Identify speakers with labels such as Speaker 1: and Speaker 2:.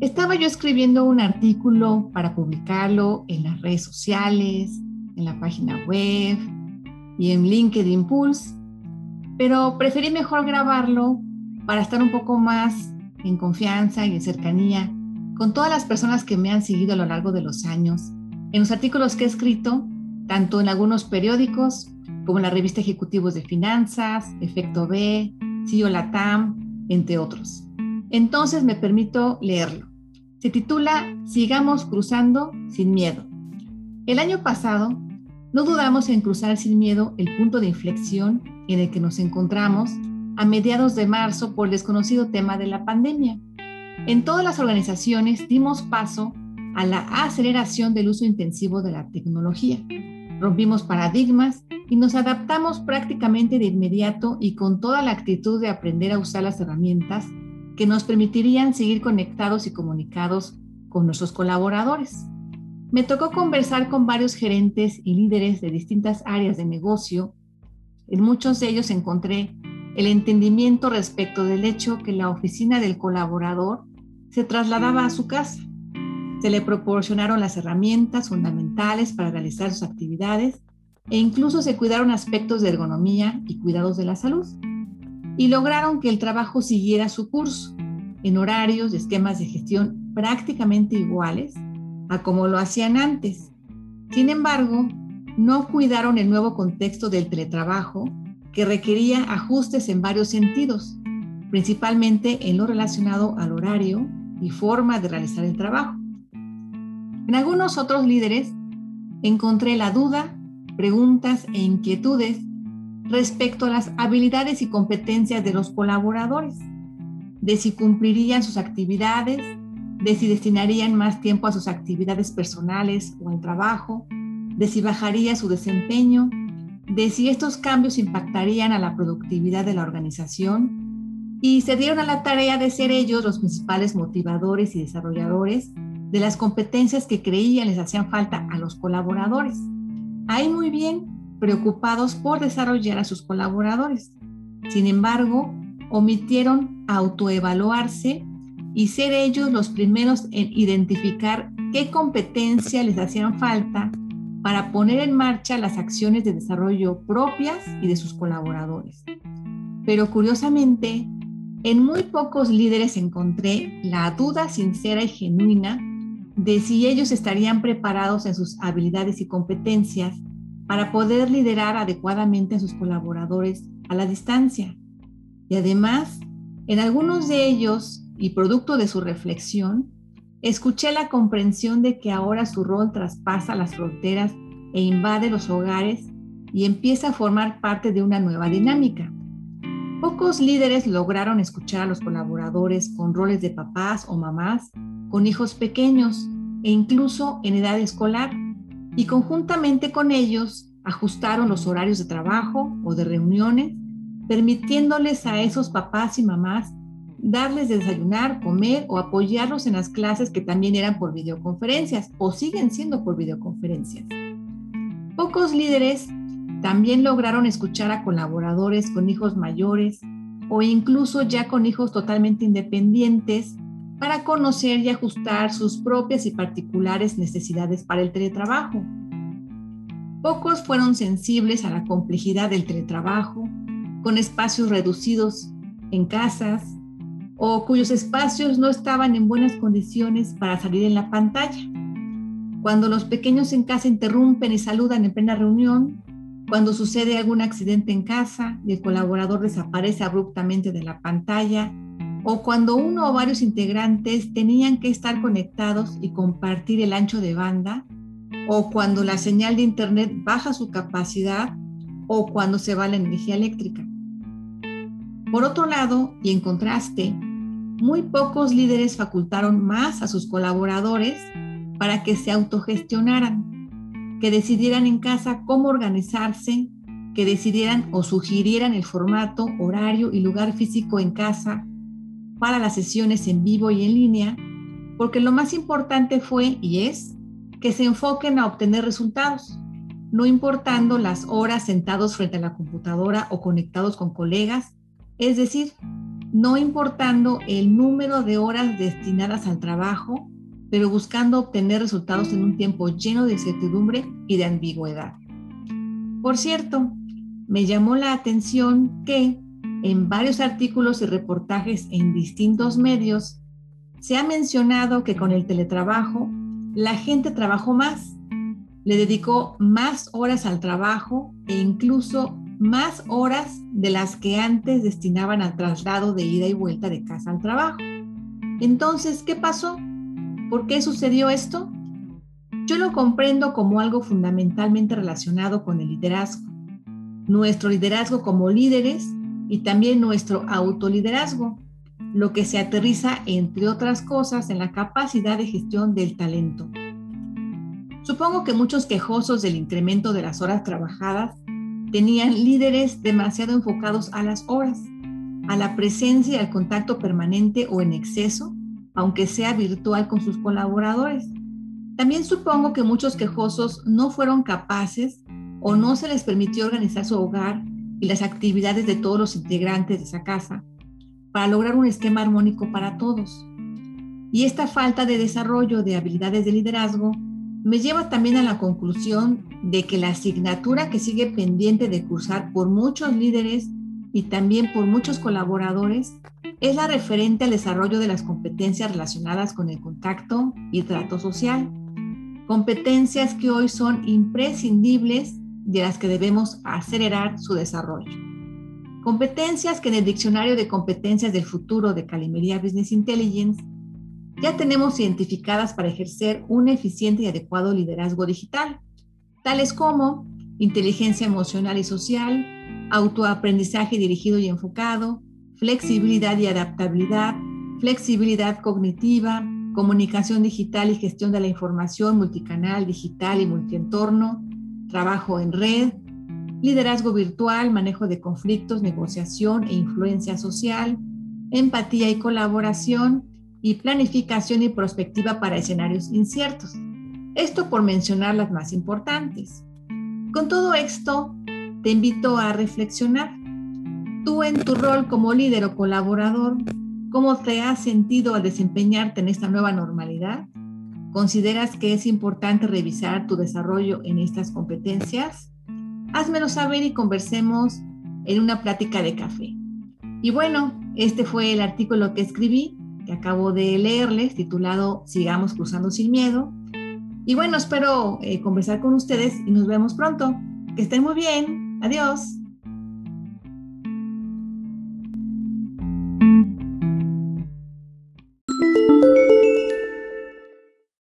Speaker 1: Estaba yo escribiendo un artículo para publicarlo en las redes sociales, en la página web y en LinkedIn Pulse, pero preferí mejor grabarlo para estar un poco más en confianza y en cercanía con todas las personas que me han seguido a lo largo de los años, en los artículos que he escrito, tanto en algunos periódicos como en la revista Ejecutivos de Finanzas, Efecto B, CEO Latam, entre otros. Entonces me permito leerlo. Se titula Sigamos cruzando sin miedo. El año pasado no dudamos en cruzar sin miedo el punto de inflexión en el que nos encontramos a mediados de marzo por el desconocido tema de la pandemia. En todas las organizaciones dimos paso a la aceleración del uso intensivo de la tecnología. Rompimos paradigmas y nos adaptamos prácticamente de inmediato y con toda la actitud de aprender a usar las herramientas que nos permitirían seguir conectados y comunicados con nuestros colaboradores. Me tocó conversar con varios gerentes y líderes de distintas áreas de negocio. En muchos de ellos encontré el entendimiento respecto del hecho que la oficina del colaborador se trasladaba a su casa. Se le proporcionaron las herramientas fundamentales para realizar sus actividades e incluso se cuidaron aspectos de ergonomía y cuidados de la salud y lograron que el trabajo siguiera su curso en horarios y esquemas de gestión prácticamente iguales a como lo hacían antes. Sin embargo, no cuidaron el nuevo contexto del teletrabajo que requería ajustes en varios sentidos, principalmente en lo relacionado al horario y forma de realizar el trabajo. En algunos otros líderes encontré la duda, preguntas e inquietudes respecto a las habilidades y competencias de los colaboradores, de si cumplirían sus actividades, de si destinarían más tiempo a sus actividades personales o al trabajo, de si bajaría su desempeño, de si estos cambios impactarían a la productividad de la organización y se dieron a la tarea de ser ellos los principales motivadores y desarrolladores de las competencias que creían les hacían falta a los colaboradores. Ahí muy bien, preocupados por desarrollar a sus colaboradores. Sin embargo, omitieron autoevaluarse y ser ellos los primeros en identificar qué competencia les hacían falta para poner en marcha las acciones de desarrollo propias y de sus colaboradores. Pero curiosamente, en muy pocos líderes encontré la duda sincera y genuina de si ellos estarían preparados en sus habilidades y competencias para poder liderar adecuadamente a sus colaboradores a la distancia. Y además, en algunos de ellos, y producto de su reflexión, escuché la comprensión de que ahora su rol traspasa las fronteras e invade los hogares y empieza a formar parte de una nueva dinámica. Pocos líderes lograron escuchar a los colaboradores con roles de papás o mamás, con hijos pequeños e incluso en edad escolar y conjuntamente con ellos ajustaron los horarios de trabajo o de reuniones, permitiéndoles a esos papás y mamás darles de desayunar, comer o apoyarlos en las clases que también eran por videoconferencias o siguen siendo por videoconferencias. Pocos líderes también lograron escuchar a colaboradores con hijos mayores o incluso ya con hijos totalmente independientes para conocer y ajustar sus propias y particulares necesidades para el teletrabajo. Pocos fueron sensibles a la complejidad del teletrabajo, con espacios reducidos en casas o cuyos espacios no estaban en buenas condiciones para salir en la pantalla. Cuando los pequeños en casa interrumpen y saludan en plena reunión, cuando sucede algún accidente en casa y el colaborador desaparece abruptamente de la pantalla, o cuando uno o varios integrantes tenían que estar conectados y compartir el ancho de banda, o cuando la señal de Internet baja su capacidad, o cuando se va la energía eléctrica. Por otro lado, y en contraste, muy pocos líderes facultaron más a sus colaboradores para que se autogestionaran, que decidieran en casa cómo organizarse, que decidieran o sugirieran el formato, horario y lugar físico en casa para las sesiones en vivo y en línea, porque lo más importante fue y es que se enfoquen a obtener resultados, no importando las horas sentados frente a la computadora o conectados con colegas, es decir, no importando el número de horas destinadas al trabajo, pero buscando obtener resultados en un tiempo lleno de incertidumbre y de ambigüedad. Por cierto, me llamó la atención que en varios artículos y reportajes en distintos medios se ha mencionado que con el teletrabajo la gente trabajó más, le dedicó más horas al trabajo e incluso más horas de las que antes destinaban al traslado de ida y vuelta de casa al trabajo. Entonces, ¿qué pasó? ¿Por qué sucedió esto? Yo lo comprendo como algo fundamentalmente relacionado con el liderazgo. Nuestro liderazgo como líderes y también nuestro autoliderazgo, lo que se aterriza, entre otras cosas, en la capacidad de gestión del talento. Supongo que muchos quejosos del incremento de las horas trabajadas Tenían líderes demasiado enfocados a las horas, a la presencia y al contacto permanente o en exceso, aunque sea virtual con sus colaboradores. También supongo que muchos quejosos no fueron capaces o no se les permitió organizar su hogar y las actividades de todos los integrantes de esa casa para lograr un esquema armónico para todos. Y esta falta de desarrollo de habilidades de liderazgo me lleva también a la conclusión de que la asignatura que sigue pendiente de cursar por muchos líderes y también por muchos colaboradores es la referente al desarrollo de las competencias relacionadas con el contacto y trato social. Competencias que hoy son imprescindibles de las que debemos acelerar su desarrollo. Competencias que en el Diccionario de Competencias del Futuro de Calimería Business Intelligence ya tenemos identificadas para ejercer un eficiente y adecuado liderazgo digital, tales como inteligencia emocional y social, autoaprendizaje dirigido y enfocado, flexibilidad y adaptabilidad, flexibilidad cognitiva, comunicación digital y gestión de la información multicanal, digital y multientorno, trabajo en red, liderazgo virtual, manejo de conflictos, negociación e influencia social, empatía y colaboración, y planificación y prospectiva para escenarios inciertos. Esto por mencionar las más importantes. Con todo esto, te invito a reflexionar. Tú en tu rol como líder o colaborador, ¿cómo te has sentido al desempeñarte en esta nueva normalidad? ¿Consideras que es importante revisar tu desarrollo en estas competencias? Házmelo saber y conversemos en una plática de café. Y bueno, este fue el artículo que escribí que acabo de leerles, titulado Sigamos cruzando sin miedo. Y bueno, espero eh, conversar con ustedes y nos vemos pronto. Que estén muy bien. Adiós.